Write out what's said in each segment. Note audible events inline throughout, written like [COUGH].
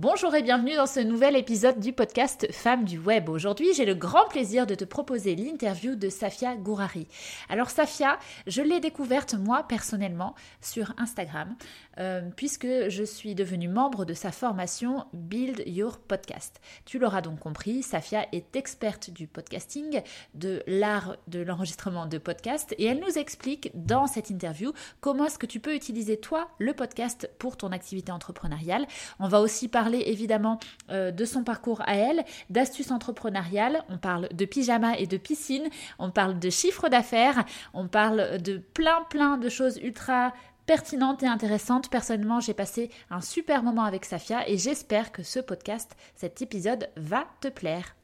Bonjour et bienvenue dans ce nouvel épisode du podcast Femmes du Web. Aujourd'hui, j'ai le grand plaisir de te proposer l'interview de Safia Gourari. Alors Safia, je l'ai découverte moi personnellement sur Instagram. Euh, puisque je suis devenue membre de sa formation Build Your Podcast. Tu l'auras donc compris, Safia est experte du podcasting, de l'art de l'enregistrement de podcast, et elle nous explique dans cette interview comment est-ce que tu peux utiliser toi le podcast pour ton activité entrepreneuriale. On va aussi parler évidemment euh, de son parcours à elle, d'astuces entrepreneuriales, on parle de pyjama et de piscine, on parle de chiffre d'affaires, on parle de plein plein de choses ultra pertinente et intéressante. Personnellement, j'ai passé un super moment avec Safia et j'espère que ce podcast, cet épisode va te plaire.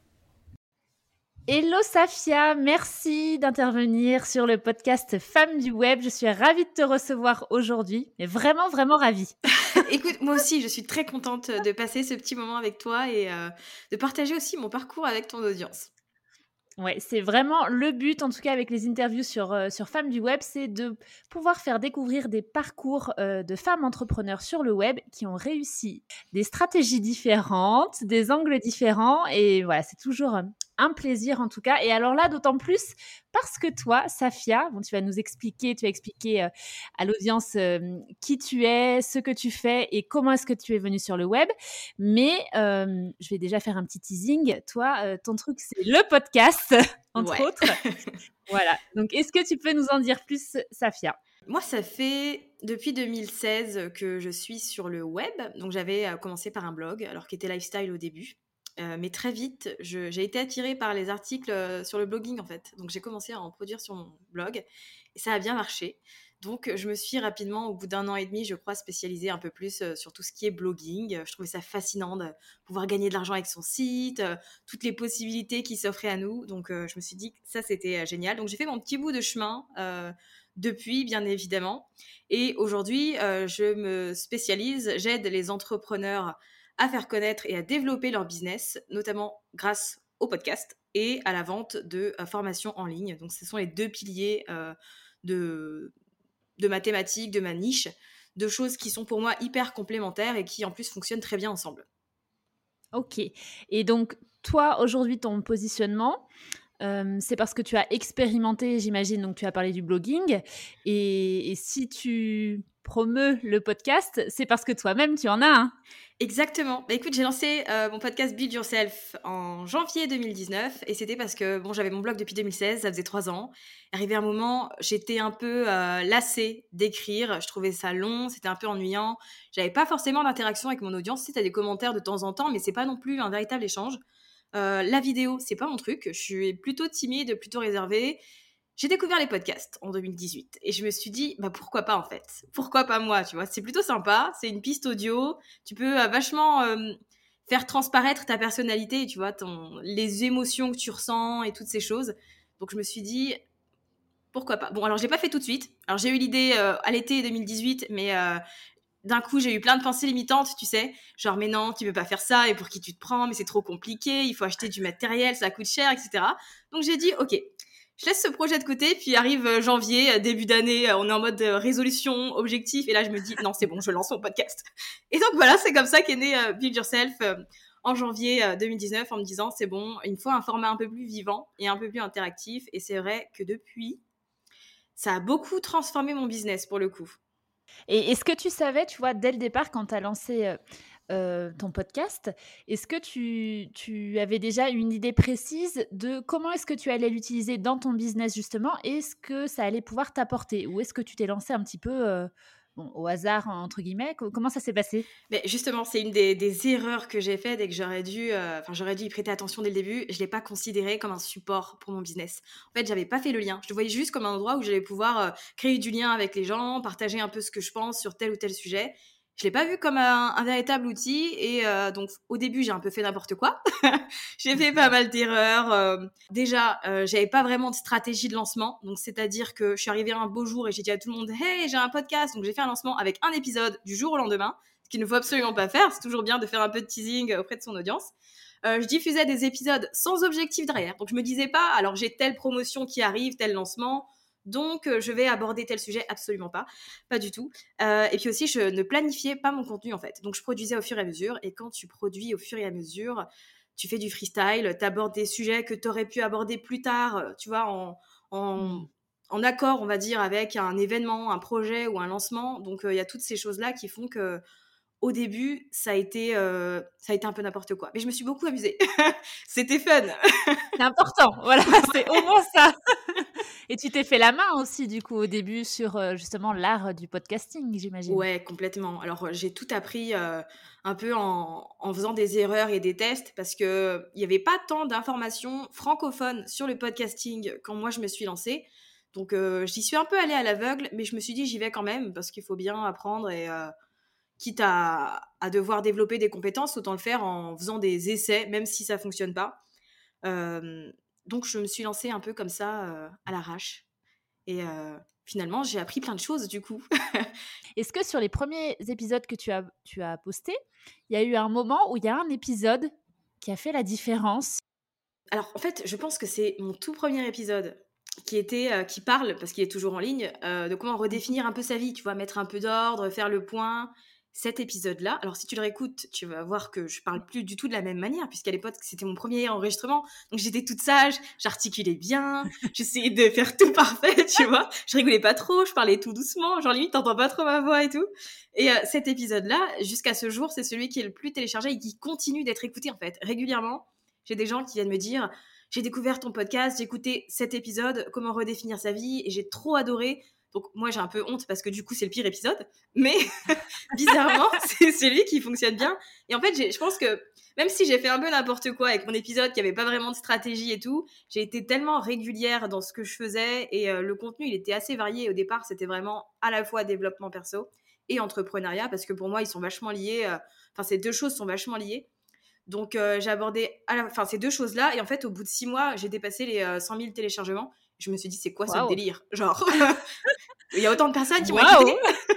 Hello Safia, merci d'intervenir sur le podcast Femmes du Web. Je suis ravie de te recevoir aujourd'hui, mais vraiment, vraiment ravie. [LAUGHS] Écoute, moi aussi, je suis très contente de passer ce petit moment avec toi et euh, de partager aussi mon parcours avec ton audience. Ouais, c'est vraiment le but, en tout cas avec les interviews sur, euh, sur Femmes du Web, c'est de pouvoir faire découvrir des parcours euh, de femmes entrepreneurs sur le web qui ont réussi des stratégies différentes, des angles différents. Et voilà, c'est toujours un plaisir en tout cas. Et alors là, d'autant plus parce que toi, Safia, bon, tu vas nous expliquer, tu vas expliquer euh, à l'audience euh, qui tu es, ce que tu fais et comment est-ce que tu es venu sur le web. Mais euh, je vais déjà faire un petit teasing. Toi, ton truc, c'est le podcast, [LAUGHS] entre autres. [LAUGHS] voilà. Donc, est-ce que tu peux nous en dire plus, Safia? Moi, ça fait depuis 2016 que je suis sur le web. Donc, j'avais commencé par un blog, alors qui était lifestyle au début. Euh, mais très vite, j'ai été attirée par les articles euh, sur le blogging en fait. Donc j'ai commencé à en produire sur mon blog et ça a bien marché. Donc je me suis rapidement, au bout d'un an et demi, je crois, spécialisée un peu plus euh, sur tout ce qui est blogging. Je trouvais ça fascinant de pouvoir gagner de l'argent avec son site, toutes les possibilités qui s'offraient à nous. Donc je me suis dit que ça c'était génial. Donc j'ai fait mon petit bout de chemin depuis, bien évidemment. Et aujourd'hui, je me spécialise, j'aide les entrepreneurs à faire connaître et à développer leur business, notamment grâce au podcast et à la vente de euh, formations en ligne. Donc ce sont les deux piliers euh, de, de ma thématique, de ma niche, de choses qui sont pour moi hyper complémentaires et qui en plus fonctionnent très bien ensemble. Ok. Et donc toi, aujourd'hui, ton positionnement, euh, c'est parce que tu as expérimenté, j'imagine, donc tu as parlé du blogging. et si tu promeut le podcast, c'est parce que toi-même, tu en as un. Exactement. Bah, écoute, j'ai lancé euh, mon podcast Build Yourself en janvier 2019 et c'était parce que bon, j'avais mon blog depuis 2016, ça faisait trois ans. Arrivé un moment, j'étais un peu euh, lassée d'écrire, je trouvais ça long, c'était un peu ennuyant. J'avais pas forcément d'interaction avec mon audience, tu as des commentaires de temps en temps, mais c'est pas non plus un véritable échange. Euh, la vidéo, c'est pas mon truc, je suis plutôt timide, plutôt réservée. J'ai découvert les podcasts en 2018 et je me suis dit bah pourquoi pas en fait? Pourquoi pas moi tu vois? C'est plutôt sympa c'est une piste audio. Tu peux euh, vachement euh, faire transparaître ta personnalité tu vois les émotions que tu ressens et toutes ces choses. Donc je me suis dit pourquoi pas? Bon alors j'ai pas fait tout de suite. Alors j'ai eu l'idée euh, à l'été 2018 mais d'un coup, j'ai eu plein de pensées limitantes, tu sais, genre mais non, tu peux pas faire ça, et pour qui tu te prends, mais c'est trop compliqué, il faut acheter du matériel, ça coûte cher, etc. Donc j'ai dit, ok, je laisse ce projet de côté, puis arrive euh, janvier, euh, début d'année, euh, on est en mode résolution, objectif, et là je me dis non c'est bon, je lance mon podcast. [LAUGHS] Et donc voilà, c'est comme ça qu'est né Build Yourself en janvier 2019 en me disant c'est bon, il me faut un format un peu plus vivant et un peu plus interactif. Et c'est vrai que depuis, ça a beaucoup transformé mon business pour le coup. Et est-ce que tu savais, tu vois, dès le départ, quand tu as lancé euh, ton podcast. Est-ce que tu, tu, avais déjà une idée précise de comment est-ce que tu allais l'utiliser dans ton business justement Est-ce que ça allait pouvoir t'apporter? Ou est-ce que tu t'es lancé un petit peu euh, au hasard, entre guillemets? Comment ça s'est passé? Mais justement, c'est une des, erreurs que j'ai faites et que j'aurais dû, euh, j'aurais dû y prêter attention dès le début. Je ne l'ai pas considéré comme un support pour mon business. En fait, j'avais pas fait le lien. Je le voyais juste comme un endroit où j'allais pouvoir euh, créer du lien avec les gens, partager un peu ce que je pense sur tel ou tel sujet je l'ai pas vu comme un, véritable outil et euh, donc au début j'ai un peu fait n'importe quoi. [LAUGHS] j'ai fait pas mal d'erreurs. Euh, déjà, euh, j'avais pas vraiment de stratégie de lancement, donc c'est-à-dire que je suis arrivée un beau jour et j'ai dit à tout le monde "Hey, j'ai un podcast", donc j'ai fait un lancement avec un épisode du jour au lendemain, ce qu'il ne faut absolument pas faire. C'est toujours bien de faire un peu de teasing auprès de son audience. je diffusais des épisodes sans objectif derrière, donc je me disais pas alors j'ai telle promotion qui arrive, tel lancement donc je vais aborder tel sujet, absolument pas, pas du tout. et puis aussi, je ne planifiais pas mon contenu en fait. Donc je produisais au fur et à mesure, et quand tu produis au fur et à mesure, tu fais du freestyle, tu abordes des sujets que tu aurais pu aborder plus tard, tu vois, en, en, mmh. accord, on va dire, avec un événement, un projet ou un lancement. Donc il y a toutes ces choses-là qui font que au début, ça a été, ça a été un peu n'importe quoi. Mais je me suis beaucoup amusée. [LAUGHS] C'était fun. c'est important. Voilà, [LAUGHS] c'est au moins ça. Et tu t'es fait la main aussi, du coup, au début, sur euh, justement l'art du podcasting, j'imagine. Ouais, complètement. Alors, euh, j'ai tout appris euh, un peu en, faisant des erreurs et des tests parce qu'il n'y avait pas tant d'informations francophones sur le podcasting quand moi je me suis lancée. Donc, j'y suis un peu allée à l'aveugle, mais je me suis dit, j'y vais quand même parce qu'il faut bien apprendre et quitte à, devoir développer des compétences, autant le faire en faisant des essais, même si ça fonctionne pas donc je me suis lancée un peu comme ça euh, à l'arrache. Et euh, finalement, j'ai appris plein de choses du coup. [LAUGHS] Est-ce que sur les premiers épisodes que tu as, tu as postés, il y a eu un moment où il y a un épisode qui a fait la différence? Alors en fait, je pense que c'est mon tout premier épisode qui était euh, qui parle parce qu'il est toujours en ligne de comment redéfinir un peu sa vie, tu vois, mettre un peu d'ordre, faire le point, cet épisode-là. Alors, si tu le réécoutes, tu vas voir que je parle plus du tout de la même manière, puisqu'à l'époque, c'était mon premier enregistrement. Donc, j'étais toute sage, j'articulais bien, [LAUGHS] j'essayais de faire tout parfait, tu vois. Je rigolais pas trop, je parlais tout doucement, genre limite, t'entends pas trop ma voix et tout. Et euh, cet épisode-là, jusqu'à ce jour, c'est celui qui est le plus téléchargé et qui continue d'être écouté, en fait. Régulièrement, j'ai des gens qui viennent me dire, j'ai découvert ton podcast, j'ai écouté cet épisode, comment redéfinir sa vie, et j'ai trop adoré. Donc moi j'ai un peu honte parce que du coup c'est le pire épisode, mais [LAUGHS] bizarrement [LAUGHS] c'est celui qui fonctionne bien. Et en fait je pense que même si j'ai fait un peu n'importe quoi avec mon épisode qui avait pas vraiment de stratégie et tout, j'ai été tellement régulière dans ce que je faisais et euh, le contenu il était assez varié. Au départ c'était vraiment à la fois développement perso et entrepreneuriat parce que pour moi ils sont vachement liés. Euh, enfin ces deux choses sont vachement liées. Donc euh, j'ai abordé enfin, ces deux choses-là et en fait au bout de six mois j'ai dépassé les 100 000 téléchargements je me suis dit, c'est quoi ce délire? Genre, [LAUGHS] il y a autant de personnes qui m'ont écouté. [LAUGHS]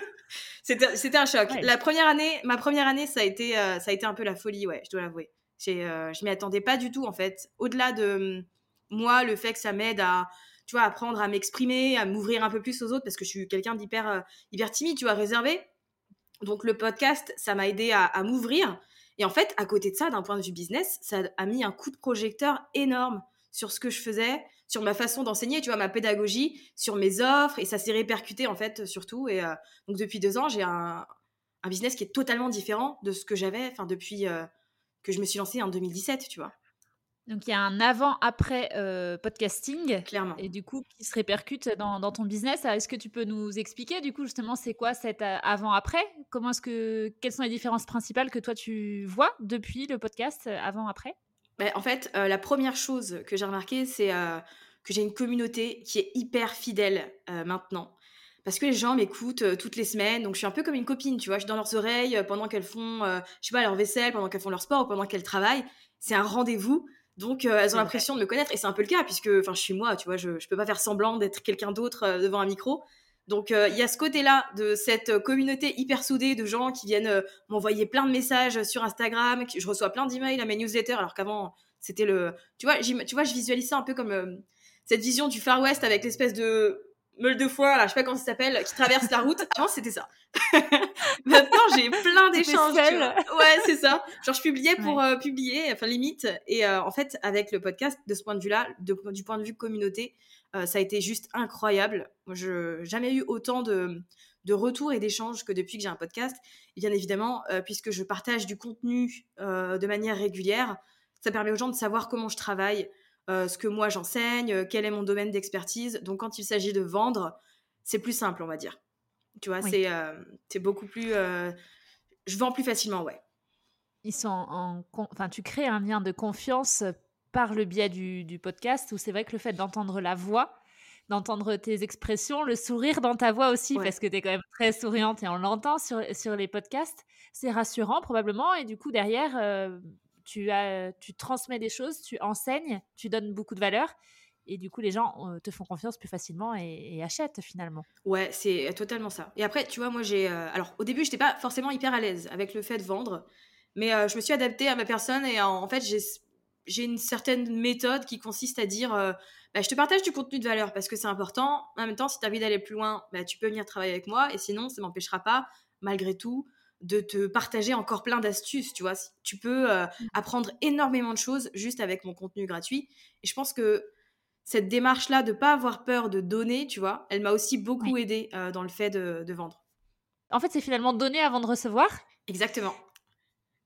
C'était un choc. La première année, ma première année, ça a été, euh, ça a été un peu la folie, ouais, je dois l'avouer. Euh, je m'y attendais pas du tout, en fait. Au-delà de moi, le fait que ça m'aide à, tu vois, apprendre à m'exprimer, à m'ouvrir un peu plus aux autres, parce que je suis quelqu'un d'hyper euh, hyper timide, tu vois, réservé. Donc le podcast, ça m'a aidé à, à m'ouvrir. Et en fait, à côté de ça, d'un point de vue business, ça a mis un coup de projecteur énorme sur ce que je faisais, sur ma façon d'enseigner, tu vois, ma pédagogie, sur mes offres, et ça s'est répercuté en fait surtout. Et euh, donc depuis deux ans, j'ai un, business qui est totalement différent de ce que j'avais, enfin depuis euh, que je me suis lancée en 2017, tu vois. Donc il y a un avant-après euh, podcasting, clairement, et du coup qui se répercute dans, ton business. Est-ce que tu peux nous expliquer du coup justement c'est quoi cet avant-après Comment est-ce que quelles sont les différences principales que toi tu vois depuis le podcast avant-après bah, en fait, euh, la première chose que j'ai remarqué, c'est euh, que j'ai une communauté qui est hyper fidèle euh, maintenant. Parce que les gens m'écoutent toutes les semaines, donc je suis un peu comme une copine, tu vois. Je suis dans leurs oreilles pendant qu'elles font, je sais pas, leur vaisselle, pendant qu'elles font leur sport ou pendant qu'elles travaillent. C'est un rendez-vous. Donc, elles ont l'impression de me connaître. Et c'est un peu le cas, puisque je suis moi, tu vois. Je, je peux pas faire semblant d'être quelqu'un d'autre devant un micro. Donc il y a ce côté-là de cette communauté hyper soudée de gens qui viennent m'envoyer plein de messages sur Instagram, je reçois plein d'emails à mes newsletters alors qu'avant c'était le tu vois tu vois je visualise ça un peu comme cette vision du Far West avec l'espèce de meule de foin là, je sais pas comment ça s'appelle, qui traverse la route. Avant c'était ça. [LAUGHS] Maintenant j'ai plein d'échanges. Ouais c'est ça. Genre je publiais pour publier, enfin limite. Et en fait avec le podcast de ce point de vue-là, du point de vue communauté, euh, ça a été juste incroyable. Je n'ai jamais eu autant de, retours et d'échanges que depuis que j'ai un podcast. Et bien évidemment, euh, puisque je partage du contenu euh, de manière régulière, ça permet aux gens de savoir comment je travaille, ce que moi j'enseigne, quel est mon domaine d'expertise. Donc quand il s'agit de vendre, c'est plus simple, on va dire. Tu vois, c'est c'est beaucoup plus. je vends plus facilement, ouais. Ils sont en, enfin, tu crées un lien de confiance par le biais du, du podcast où c'est vrai que le fait d'entendre la voix, d'entendre tes expressions, le sourire dans ta voix aussi, parce que tu es quand même très souriante et on l'entend sur, sur les podcasts, c'est rassurant probablement. Et du coup, derrière, tu, as, tu transmets des choses, tu enseignes, tu donnes beaucoup de valeur. Et du coup, les gens te font confiance plus facilement et, achètent finalement. Ouais, c'est totalement ça. Et après, tu vois, moi, j'ai. alors, au début, je n'étais pas forcément hyper à l'aise avec le fait de vendre, mais je me suis adaptée à ma personne et en, fait, j'ai une certaine méthode qui consiste à dire bah, je te partage du contenu de valeur parce que c'est important. En même temps, si tu as envie d'aller plus loin, bah, tu peux venir travailler avec moi et sinon, ça m'empêchera pas, malgré tout, de te partager encore plein d'astuces, tu vois. Tu peux mmh. apprendre énormément de choses juste avec mon contenu gratuit. Et je pense que cette démarche-là de pas avoir peur de donner, tu vois, elle m'a aussi beaucoup aidé dans le fait de, vendre. En fait, c'est finalement donner avant de recevoir. Exactement.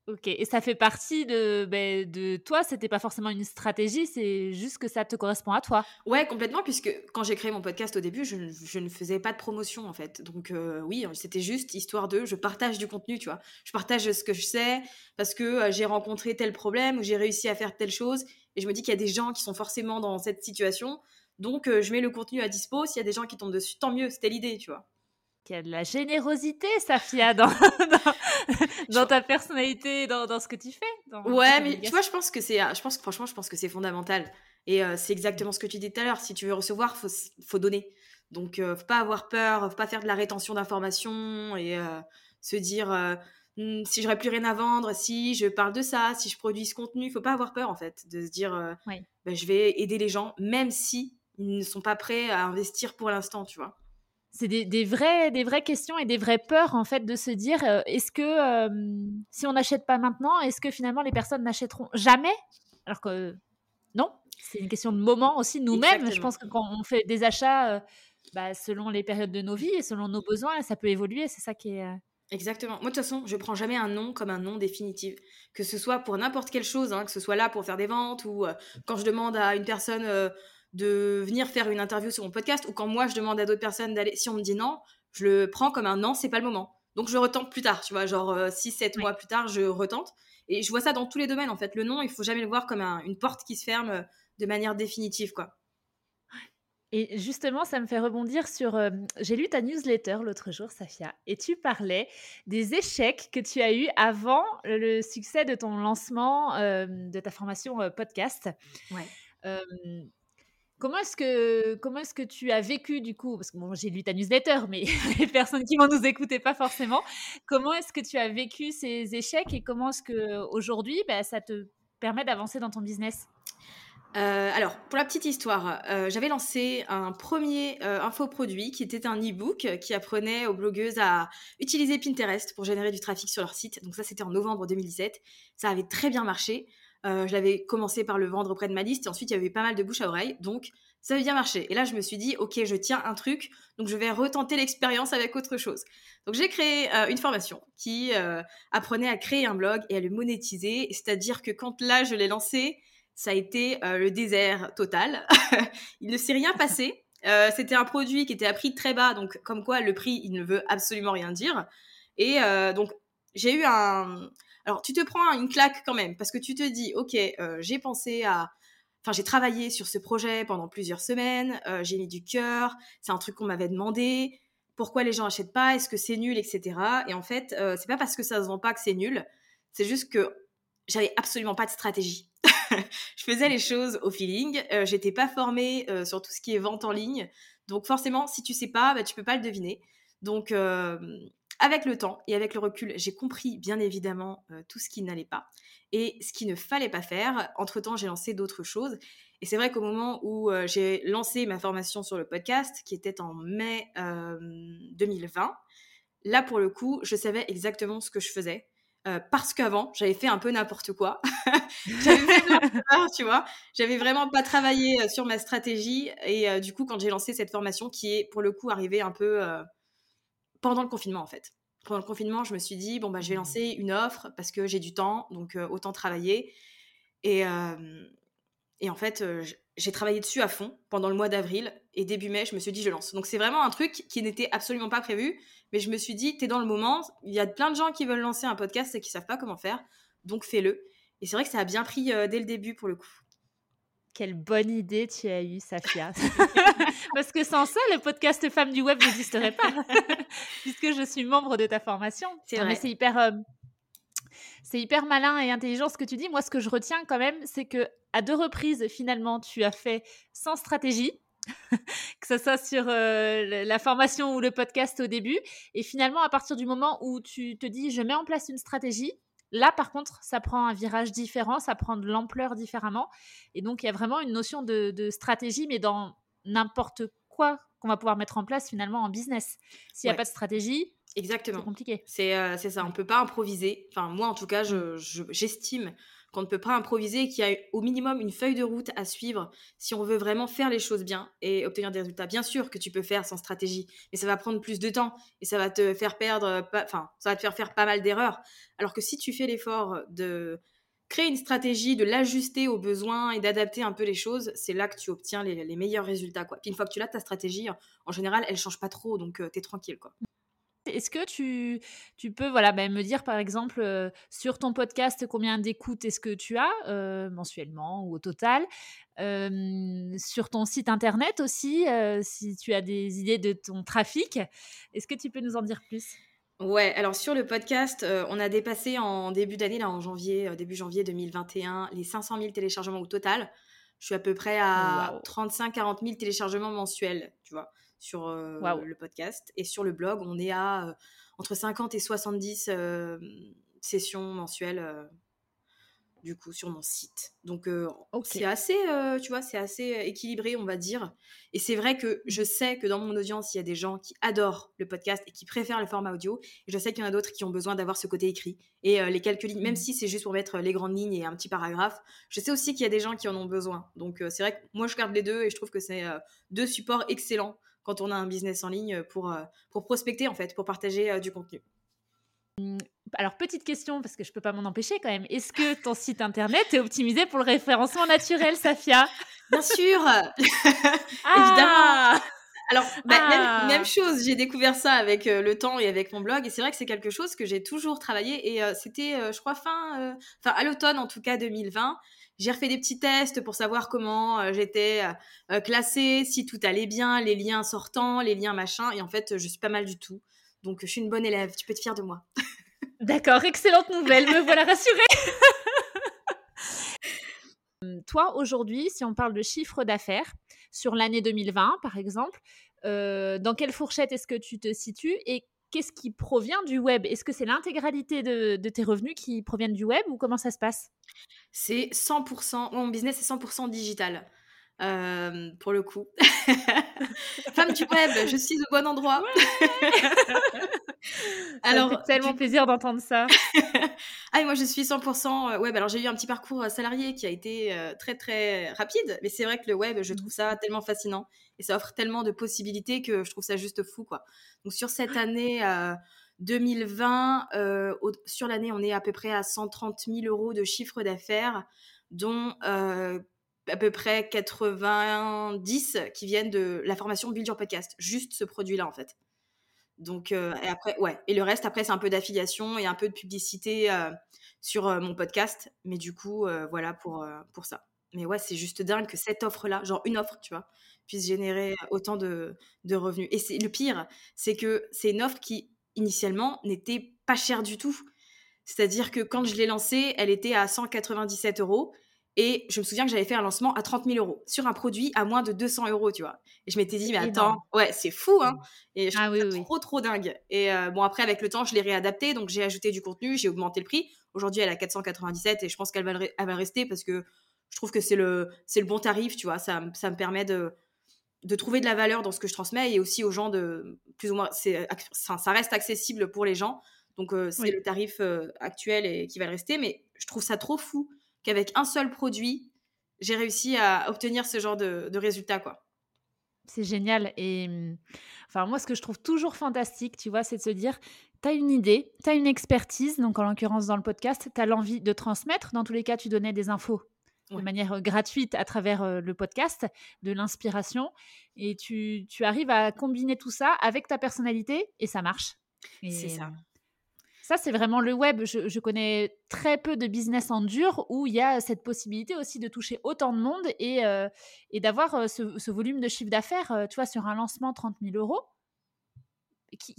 Ok, et ça fait partie de, ben, de toi, c'était pas forcément une stratégie, c'est juste que ça te correspond à toi. Ouais, complètement, puisque quand j'ai créé mon podcast au début, je, ne faisais pas de promotion en fait. Donc oui, c'était juste histoire de, je partage du contenu, tu vois. Je partage ce que je sais, parce que j'ai rencontré tel problème, ou j'ai réussi à faire telle chose, et je me dis qu'il y a des gens qui sont forcément dans cette situation. Donc, je mets le contenu à dispo. S'il y a des gens qui tombent dessus, tant mieux. C'était l'idée, tu vois. Il y a de la générosité, Safia, dans, [LAUGHS] dans, ta personnalité, dans, dans, ce que tu fais. ouais, mais tu vois, je pense que c'est, je pense franchement, je pense que c'est fondamental. Et c'est exactement ce que tu dis tout à l'heure. Si tu veux recevoir, faut, faut donner. Donc, ne faut pas avoir peur, faut pas faire de la rétention d'informations et se dire Mmh, si j'aurais plus rien à vendre, si je parle de ça, si je produis ce contenu, il faut pas avoir peur en fait de se dire euh, bah, je vais aider les gens, même si ils ne sont pas prêts à investir pour l'instant, tu vois. C'est des, des, vraies, des vraies questions et des vraies peurs en fait de se dire euh, est-ce que si on n'achète pas maintenant, est-ce que finalement les personnes n'achèteront jamais? Alors que non, c'est une question de moment aussi nous-mêmes. Je pense que quand on fait des achats euh, bah, selon les périodes de nos vies et selon nos besoins, ça peut évoluer. C'est ça qui est Exactement. Moi, de toute façon, je prends jamais un nom comme un nom définitif. Que ce soit pour n'importe quelle chose, hein, que ce soit là pour faire des ventes ou euh, quand je demande à une personne euh, de venir faire une interview sur mon podcast ou quand moi je demande à d'autres personnes d'aller. Si on me dit non, je le prends comme un non, c'est pas le moment. Donc je retente plus tard, tu vois, genre 6-7 euh, mois plus tard, je retente. Et je vois ça dans tous les domaines en fait. Le non, il faut jamais le voir comme une porte qui se ferme de manière définitive, quoi. Et justement, ça me fait rebondir sur. Euh, j'ai lu ta newsletter l'autre jour, Safia, et tu parlais des échecs que tu as eus avant le succès de ton lancement euh, de ta formation euh, podcast. Ouais. Comment est-ce que comment est-ce que tu as vécu du coup? Parce que bon, j'ai lu ta newsletter, mais [LAUGHS] les personnes qui vont nous écouter pas forcément. Comment est-ce que tu as vécu ces échecs et comment est-ce que aujourd'hui, bah, ça te permet d'avancer dans ton business? Euh, alors, pour la petite histoire, euh, j'avais lancé un premier euh, infoproduit qui était un e-book qui apprenait aux blogueuses à utiliser Pinterest pour générer du trafic sur leur site. Donc ça, c'était en novembre 2017. Ça avait très bien marché. Je l'avais commencé par le vendre auprès de ma liste et ensuite, il y avait pas mal de bouche à oreille. Donc, ça avait bien marché. Et là, je me suis dit, OK, je tiens un truc, donc je vais retenter l'expérience avec autre chose. Donc, j'ai créé une formation qui apprenait à créer un blog et à le monétiser. C'est-à-dire que quand là, je l'ai lancé, ça a été euh, le désert total. [LAUGHS] il ne s'est rien passé. Euh, c'était un produit qui était à prix très bas, donc comme quoi le prix, il ne veut absolument rien dire. Et euh, donc, j'ai eu un... Alors, tu te prends une claque quand même, parce que tu te dis, ok, j'ai pensé à... Enfin, j'ai travaillé sur ce projet pendant plusieurs semaines, j'ai mis du cœur, c'est un truc qu'on m'avait demandé, pourquoi les gens achètent pas, est-ce que c'est nul, etc. Et en fait, c'est pas parce que ça se vend pas que c'est nul, c'est juste que j'avais absolument pas de stratégie. [LAUGHS] je faisais les choses au feeling. Euh, j'étais pas formée euh, sur tout ce qui est vente en ligne. Donc forcément, si tu sais pas, bah, tu peux pas le deviner. Donc euh, avec le temps et avec le recul, j'ai compris bien évidemment tout ce qui n'allait pas et ce qu'il ne fallait pas faire. Entre-temps, j'ai lancé d'autres choses. Et c'est vrai qu'au moment où j'ai lancé ma formation sur le podcast, qui était en mai 2020, là pour le coup, je savais exactement ce que je faisais. Euh, parce qu'avant, j'avais fait un peu n'importe quoi. [LAUGHS] j'avais tu vois. J'avais vraiment pas travaillé euh, sur ma stratégie. Et euh, du coup, quand j'ai lancé cette formation, qui est pour le coup arrivée un peu pendant le confinement, en fait. Pendant le confinement, je me suis dit, bon, bah, je vais mmh. lancer une offre parce que j'ai du temps, donc autant travailler. Et, et en fait, j'ai travaillé dessus à fond pendant le mois d'avril. Et début mai, je me suis dit, je lance. Donc, c'est vraiment un truc qui n'était absolument pas prévu Mais je me suis dit, tu es dans le moment. Il y a plein de gens qui veulent lancer un podcast et qui savent pas comment faire. Donc fais-le. Et c'est vrai que ça a bien pris dès le début pour le coup. Quelle bonne idée tu as eue, Safia. [LAUGHS] Parce que sans ça, le podcast Femmes du Web n'existerait pas, [LAUGHS] puisque je suis membre de ta formation. C'est vrai. c'est hyper, euh, c'est hyper malin et intelligent ce que tu dis. Moi, ce que je retiens quand même, c'est que à deux reprises, finalement, tu as fait sans stratégie. [LAUGHS] que ce soit sur euh, la formation ou le podcast au début. Et finalement, à partir du moment où tu te dis, je mets en place une stratégie, Là, par contre, ça prend un virage différent, ça prend de l'ampleur différemment. Et donc, il y a vraiment une notion de, stratégie, mais dans n'importe quoi qu'on va pouvoir mettre en place finalement en business. S'il n'y a pas de stratégie, Exactement. c'est compliqué. C'est euh, ça, on ne peut pas improviser. Enfin, moi, en tout cas, j'estime qu'on ne peut pas improviser, qu'il y a au minimum une feuille de route à suivre si on veut vraiment faire les choses bien et obtenir des résultats. Bien sûr que tu peux faire sans stratégie, mais ça va prendre plus de temps et ça va te faire perdre, enfin, ça va te faire faire pas mal d'erreurs. Alors que si tu fais l'effort de créer une stratégie, de l'ajuster aux besoins et d'adapter un peu les choses, c'est là que tu obtiens les, meilleurs résultats. Quoi. Puis une fois que tu l'as, ta stratégie, en général, elle change pas trop, donc euh, tu es tranquille. Quoi. Est-ce que tu, tu peux voilà, bah, me dire, par exemple, euh, sur ton podcast, combien d'écoutes est-ce que tu as euh, mensuellement ou au total Sur ton site internet aussi, euh, si tu as des idées de ton trafic, est-ce que tu peux nous en dire plus? Ouais, alors sur le podcast, on a dépassé en début d'année, là en janvier, début janvier 2021, les 500 000 téléchargements au total. Je suis à peu près à 35-40 000 téléchargements mensuels, tu vois sur le podcast. Et sur le blog, on est à entre 50 et 70 sessions mensuelles du coup sur mon site. Donc c'est assez, tu vois, c'est assez équilibré, on va dire. Et c'est vrai que mmh. je sais que dans mon audience, il y a des gens qui adorent le podcast et qui préfèrent le format audio. Et je sais qu'il y en a d'autres qui ont besoin d'avoir ce côté écrit. Et les quelques lignes, même mmh. si c'est juste pour mettre les grandes lignes et un petit paragraphe, je sais aussi qu'il y a des gens qui en ont besoin. Donc c'est vrai que moi, je garde les deux et je trouve que c'est deux supports excellents quand on a un business en ligne pour, euh, pour prospecter, en fait, pour partager euh, du contenu. Mmh, alors, petite question, parce que je ne peux pas m'en empêcher quand même. Est-ce que ton site internet est optimisé pour le référencement naturel, Safia? Bien sûr [LAUGHS] ah Évidemment alors, bah, ah même, chose, j'ai découvert ça avec euh, le temps et avec mon blog, et c'est vrai que c'est quelque chose que j'ai toujours travaillé, et c'était, je crois, fin, enfin, à l'automne en tout cas 2020, j'ai refait des petits tests pour savoir comment euh, j'étais euh, euh, classée, si tout allait bien, les liens sortants, les liens machin. Et en fait, je suis pas mal du tout. Donc, je suis une bonne élève. Tu peux être fière de moi. [LAUGHS] D'accord, excellente nouvelle. Me voilà rassurée. [LAUGHS] Toi, aujourd'hui, si on parle de chiffre d'affaires sur l'année 2020, par exemple, dans quelle fourchette est-ce que tu te situes et qu'est-ce qui provient du web? Est-ce que c'est l'intégralité de, tes revenus qui proviennent du web ou comment ça se passe? C'est 100%, mon business est 100% digital. Euh, pour le coup. [LAUGHS] Femme du web, je suis au bon endroit. [LAUGHS] alors, ça fait tellement plaisir d'entendre ça. [LAUGHS] ah, moi, je suis 100% euh, web. Alors, j'ai eu un petit parcours euh, salarié qui a été très, très rapide, mais c'est vrai que le web, je trouve ça tellement fascinant et ça offre tellement de possibilités que je trouve ça juste fou, quoi. Donc, sur cette [GASPS] année 2020, sur l'année, on est à peu près à 130 000 euros de chiffre d'affaires, dont à peu près 90 qui viennent de la formation Build Your Podcast. Juste ce produit-là, en fait. Donc, euh, et après, ouais. Et le reste, après, c'est un peu d'affiliation et un peu de publicité euh, sur euh, mon podcast. Mais du coup, voilà pour, pour ça. Mais ouais, c'est juste dingue que cette offre-là, genre une offre, tu vois, puisse générer autant de, de revenus. Et c'est le pire, c'est que c'est une offre qui, initialement, n'était pas chère du tout. C'est-à-dire que quand je l'ai lancée, elle était à 197 euros. Et je me souviens que j'avais fait un lancement à 30 000 euros sur un produit à moins de 200 euros, tu vois. Et je m'étais dit, mais attends, ouais, c'est fou, hein. Et je ah, oui, trop, trop dingue. Et euh, bon, après, avec le temps, je l'ai réadapté, donc j'ai ajouté du contenu, j'ai augmenté le prix. Aujourd'hui, elle est à 497 et je pense qu'elle va, va rester parce que je trouve que c'est le, le bon tarif, tu vois. Ça, ça me permet de, de trouver de la valeur dans ce que je transmets et aussi aux gens de plus ou moins, c'est, ça, reste accessible pour les gens. Donc, euh, c'est le tarif euh, actuel et qui va le rester. Mais je trouve ça trop fou qu'avec un seul produit, j'ai réussi à obtenir ce genre de, de résultats, quoi. C'est génial. Et mmh, enfin, moi, ce que je trouve toujours fantastique, tu vois, c'est de se dire, tu as une idée, tu as une expertise, donc en l'occurrence dans le podcast, tu as l'envie de transmettre. Dans tous les cas, tu donnais des infos de manière gratuite à travers le podcast, de l'inspiration. Et tu, tu, arrives à combiner tout ça avec ta personnalité et ça marche. C'est ça. Ça, c'est vraiment le web. Je, connais très peu de business en dur où il y a cette possibilité aussi de toucher autant de monde et, euh, et d'avoir euh, ce, volume de chiffre d'affaires, euh, tu vois, sur un lancement 30 000 euros.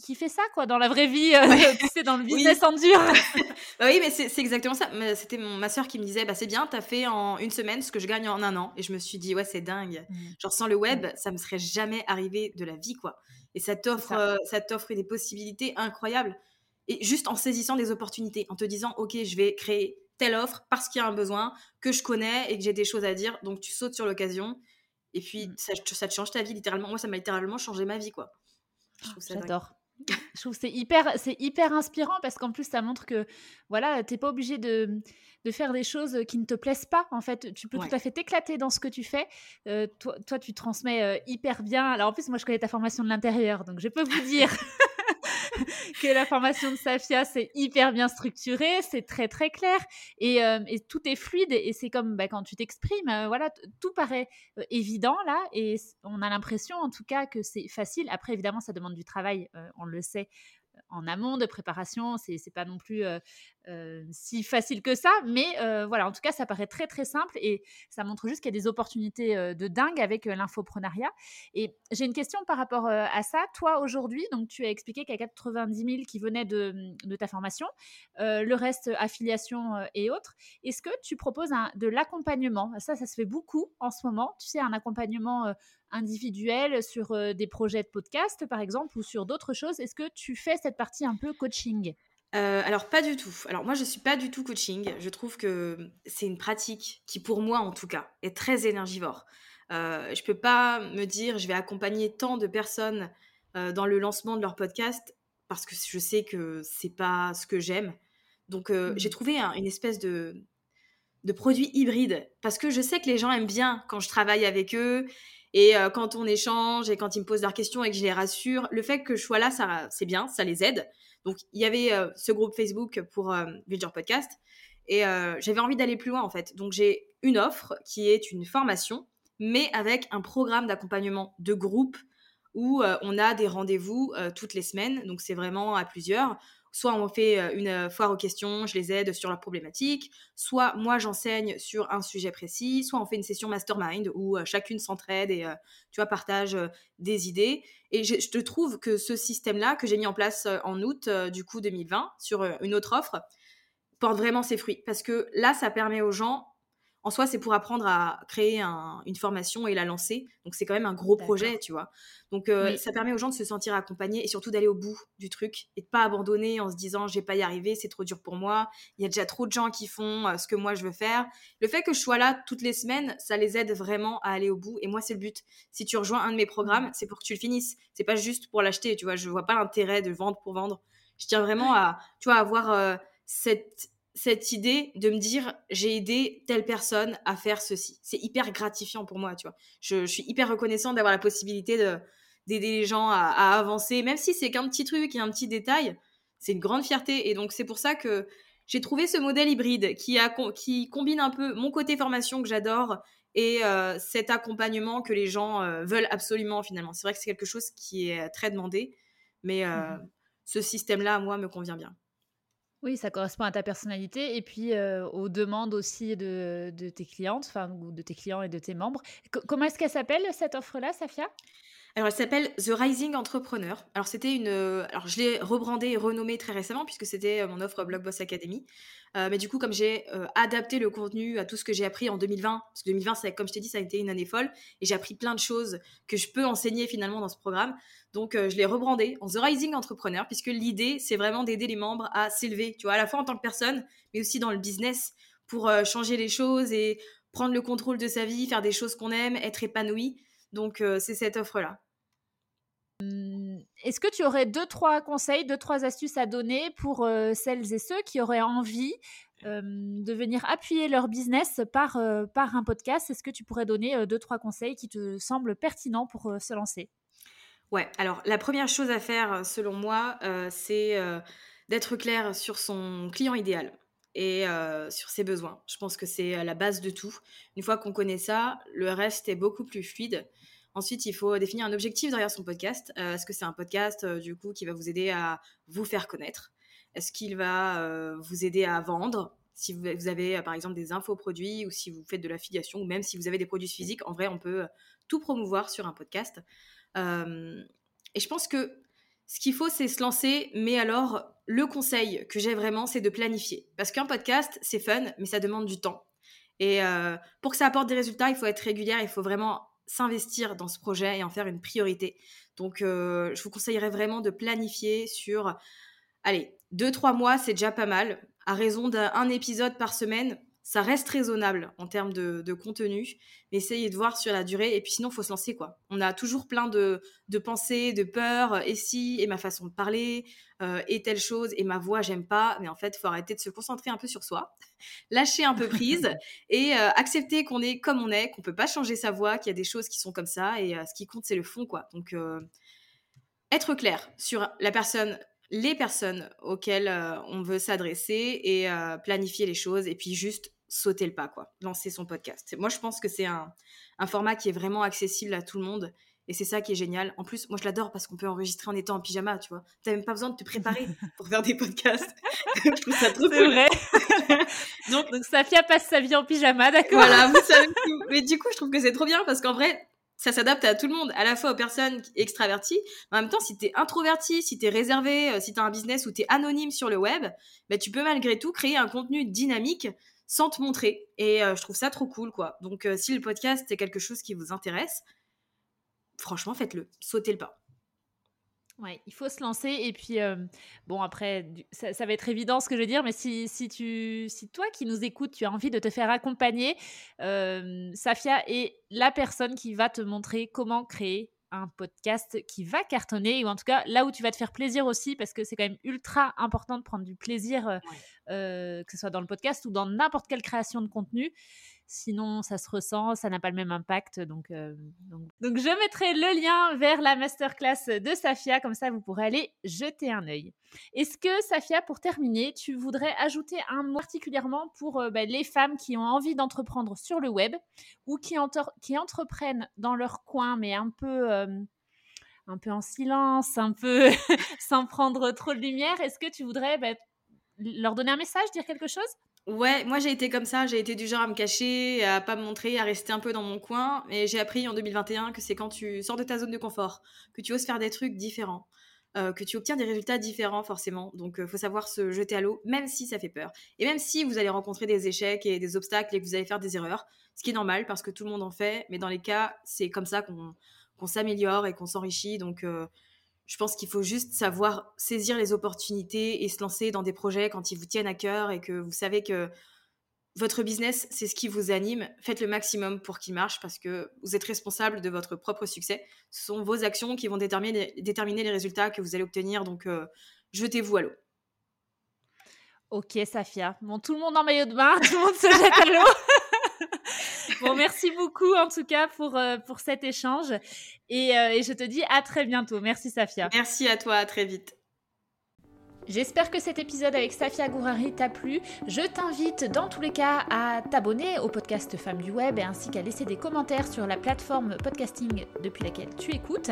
Qui, fait ça, quoi, dans la vraie vie, [LAUGHS] tu sais, dans le business en dur? [LAUGHS] Bah oui, mais c'est exactement ça. C'était ma soeur qui me disait, bah, c'est bien, tu as fait en une semaine ce que je gagne en un an. Et je me suis dit, ouais, c'est dingue. Mmh. Genre, sans le web, mmh. ça me serait jamais arrivé de la vie, quoi. Et ça t'offre ça t'offre des possibilités incroyables et juste en saisissant des opportunités, en te disant, OK, je vais créer telle offre parce qu'il y a un besoin, que je connais et que j'ai des choses à dire. Donc, tu sautes sur l'occasion. Et puis, mmh. ça, ça, te change ta vie, littéralement. Moi, ça m'a littéralement changé ma vie, quoi. J'adore. je trouve c'est hyper, c'est hyper inspirant parce qu'en plus, ça montre que, voilà, t'es pas obligé de, de, faire des choses qui ne te plaisent pas. En fait, tu peux tout à fait t'éclater dans ce que tu fais. Euh, toi, toi, tu transmets euh, hyper bien. Alors, en plus, moi, je connais ta formation de l'intérieur, donc je peux vous dire [LAUGHS] [LAUGHS] que la formation de Safia, c'est hyper bien structuré, c'est très très clair et, euh, tout est fluide et c'est comme bah, quand tu t'exprimes, euh, voilà, tout paraît euh, évident là et on a l'impression en tout cas que c'est facile. Après, évidemment, ça demande du travail, on le sait en amont de préparation. C'est n'est pas non plus si facile que ça, mais voilà, en tout cas, ça paraît très très simple et ça montre juste qu'il y a des opportunités de dingue avec l'infoprenariat. Et j'ai une question par rapport à ça. Toi, aujourd'hui, donc tu as expliqué qu'il y a 90 000 qui venaient de, de ta formation, le reste affiliation et autres. Est-ce que tu proposes de l'accompagnement? Ça, ça se fait beaucoup en ce moment. Tu sais, un accompagnement individuel sur des projets de podcast, par exemple, ou sur d'autres choses. Est-ce que tu fais cette partie un peu coaching? Alors pas du tout. Alors moi je suis pas du tout coaching. Je trouve que c'est une pratique qui pour moi en tout cas est très énergivore. Euh, je peux pas me dire je vais accompagner tant de personnes dans le lancement de leur podcast parce que je sais que c'est pas ce que j'aime. Donc j'ai mmh. trouvé une espèce de de produit hybride parce que je sais que les gens aiment bien quand je travaille avec eux et euh, quand on échange et quand ils me posent leurs questions et que je les rassure, le fait que je sois là, ça, c'est bien, ça les aide. Donc, il y avait euh, ce groupe Facebook pour euh, Podcast. Et euh, j'avais envie d'aller plus loin, en fait. Donc, j'ai une offre qui est une formation, mais avec un programme d'accompagnement de groupe où on a des rendez-vous toutes les semaines. Donc, c'est vraiment à plusieurs soit on fait une foire aux questions, je les aide sur leur problématique, soit moi j'enseigne sur un sujet précis, soit on fait une session mastermind où chacune s'entraide et tu vois partage des idées. Et je, te trouve que ce système-là que j'ai mis en place en août du coup 2020 sur une autre offre porte vraiment ses fruits parce que là ça permet aux gens en soi, c'est pour apprendre à créer une formation et la lancer. Donc, c'est quand même un gros projet, tu vois. Donc, euh, ça permet aux gens de se sentir accompagnés et surtout d'aller au bout du truc et de pas abandonner en se disant, je vais pas y arriver, c'est trop dur pour moi. Il y a déjà trop de gens qui font euh, ce que moi je veux faire. Le fait que je sois là toutes les semaines, ça les aide vraiment à aller au bout. Et moi, c'est le but. Si tu rejoins un de mes programmes, c'est pour que tu le finisses. C'est pas juste pour l'acheter, tu vois. Je vois pas l'intérêt de vendre pour vendre. Je tiens vraiment à, tu vois, avoir euh, cette cette idée de me dire j'ai aidé telle personne à faire ceci. C'est hyper gratifiant pour moi, tu vois. Je, suis hyper reconnaissante d'avoir la possibilité de, d'aider les gens à, avancer, même si c'est qu'un petit truc et un petit détail. C'est une grande fierté. Et donc, c'est pour ça que j'ai trouvé ce modèle hybride qui, a, qui combine un peu mon côté formation que j'adore et euh, cet accompagnement que les gens euh, veulent absolument finalement. C'est vrai que c'est quelque chose qui est très demandé, mais euh, mmh ce système-là, moi, me convient bien. Oui, ça correspond à ta personnalité et puis aux demandes aussi de, tes clientes, enfin, de tes clients et de tes membres. comment est-ce qu'elle s'appelle cette offre-là, Safia? Alors, elle s'appelle The Rising Entrepreneur. Alors, c'était une. Alors, je l'ai rebrandée et renommée très récemment puisque c'était mon offre Blockboss Academy. mais du coup, comme j'ai adapté le contenu à tout ce que j'ai appris en 2020, parce que 2020, ça, comme je t'ai dit, ça a été une année folle et j'ai appris plein de choses que je peux enseigner finalement dans ce programme. Donc, je l'ai rebrandé en The Rising Entrepreneur, puisque l'idée, c'est vraiment d'aider les membres à s'élever, tu vois, à la fois en tant que personne, mais aussi dans le business, pour changer les choses et prendre le contrôle de sa vie, faire des choses qu'on aime, être épanoui. Donc, c'est cette offre-là. Mmh, est-ce que tu aurais deux, trois conseils, deux, trois astuces à donner pour celles et ceux qui auraient envie de venir appuyer leur business par, par un podcast? Est-ce que tu pourrais donner deux, trois conseils qui te semblent pertinents pour se lancer? Ouais, alors la première chose à faire, euh, selon moi, euh, c'est euh, d'être clair sur son client idéal et sur ses besoins. Je pense que c'est la base de tout. Une fois qu'on connaît ça, le reste est beaucoup plus fluide. Ensuite, il faut définir un objectif derrière son podcast. Est-ce que c'est un podcast, du coup, qui va vous aider à vous faire connaître? Est-ce qu'il va vous aider à vendre? Si vous avez par exemple des infoproduits ou si vous faites de l'affiliation ou même si vous avez des produits physiques, en vrai, on peut tout promouvoir sur un podcast. et je pense que ce qu'il faut, c'est se lancer, mais alors le conseil que j'ai vraiment, c'est de planifier. Parce qu'un podcast, c'est fun, mais ça demande du temps. Et pour que ça apporte des résultats, il faut être régulière, il faut vraiment s'investir dans ce projet et en faire une priorité. Donc, je vous conseillerais vraiment de planifier sur, allez, deux, trois mois, c'est déjà pas mal. À raison d'un épisode par semaine, ça reste raisonnable en termes de, contenu, mais essayez de voir sur la durée. Et puis sinon, il faut se lancer, quoi. On a toujours plein de, pensées, de peurs, et si, et ma façon de parler, euh, et telle chose, et ma voix, j'aime pas. Mais en fait, il faut arrêter de se concentrer un peu sur soi, [LAUGHS] lâcher un peu prise, [LAUGHS] et euh, accepter qu'on est comme on est, qu'on peut pas changer sa voix, qu'il y a des choses qui sont comme ça, et euh, ce qui compte, c'est le fond, quoi. Donc, être clair sur la personne les personnes auxquelles on veut s'adresser et planifier les choses et puis juste sauter le pas, quoi, lancer son podcast. Moi, je pense que c'est un, format qui est vraiment accessible à tout le monde. Et c'est ça qui est génial. En plus, moi, je l'adore parce qu'on peut enregistrer en étant en pyjama, tu vois. T'as même pas besoin de te préparer [LAUGHS] pour faire des podcasts. [LAUGHS] je trouve ça trop cool. vrai. [LAUGHS] Donc, Donc, Safia passe sa vie en pyjama, d'accord Voilà, vous savez Mais du coup, je trouve que c'est trop bien parce qu'en vrai, ça s'adapte à tout le monde, à la fois aux personnes extraverties, mais en même temps, si tu es introverti, si tu es réservé, euh, si tu as un business où tu es anonyme sur le web, bah, tu peux malgré tout créer un contenu dynamique sans te montrer. Et euh, je trouve ça trop cool, quoi. Donc, euh, si le podcast est quelque chose qui vous intéresse, franchement, faites-le. Sautez le pas. Ouais, il faut se lancer. Et puis, euh, bon, après, ça, va être évident ce que je veux dire, mais si, si, tu, si toi qui nous écoutes, tu as envie de te faire accompagner, Safia est la personne qui va te montrer comment créer un podcast qui va cartonner, ou en tout cas là où tu vas te faire plaisir aussi, parce que c'est quand même ultra important de prendre du plaisir, euh, euh, que ce soit dans le podcast ou dans n'importe quelle création de contenu. Sinon, ça se ressent, ça n'a pas le même impact. Donc, euh, donc, je mettrai le lien vers la masterclass de Safia, comme ça vous pourrez aller jeter un œil. Est-ce que, Safia, pour terminer, tu voudrais ajouter un mot particulièrement pour euh, bah, les femmes qui ont envie d'entreprendre sur le web ou qui, qui entreprennent dans leur coin, mais un peu... Euh, un peu en silence, un peu [LAUGHS] sans prendre trop de lumière? Est-ce que tu voudrais bah, leur donner un message, dire quelque chose? Ouais, moi j'ai été comme ça, j'ai été du genre à me cacher, à pas me montrer, à rester un peu dans mon coin. Et j'ai appris en 2021 que c'est quand tu sors de ta zone de confort, que tu oses faire des trucs différents, euh, que tu obtiens des résultats différents forcément. Donc il euh, faut savoir se jeter à l'eau, même si ça fait peur. Et même si vous allez rencontrer des échecs et des obstacles et que vous allez faire des erreurs, ce qui est normal parce que tout le monde en fait, mais dans les cas, c'est comme ça qu'on s'améliore et qu'on s'enrichit. Donc euh, je pense qu'il faut juste savoir saisir les opportunités et se lancer dans des projets quand ils vous tiennent à cœur et que vous savez que votre business, c'est ce qui vous anime. Faites le maximum pour qu'il marche parce que vous êtes responsable de votre propre succès. Ce sont vos actions qui vont déterminer, les résultats que vous allez obtenir. Donc, euh, jetez-vous à l'eau. Ok, Safia. Bon, tout le monde en maillot de bain, tout le monde se jette à l'eau. [LAUGHS] Bon, merci beaucoup en tout cas pour, euh, pour cet échange. Et, euh, et je te dis à très bientôt. Merci Safia. Merci à toi, à très vite. J'espère que cet épisode avec Safia Gourari t'a plu. Je t'invite dans tous les cas à t'abonner au podcast Femmes du Web ainsi qu'à laisser des commentaires sur la plateforme podcasting depuis laquelle tu écoutes.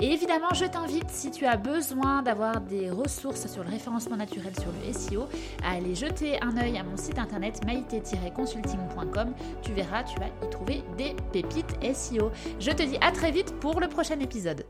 Et évidemment, je t'invite, si tu as besoin d'avoir des ressources sur le référencement naturel sur le SEO, à aller jeter un œil à mon site internet maïté-consulting.com. Tu verras, tu vas y trouver des pépites SEO. Je te dis à très vite pour le prochain épisode.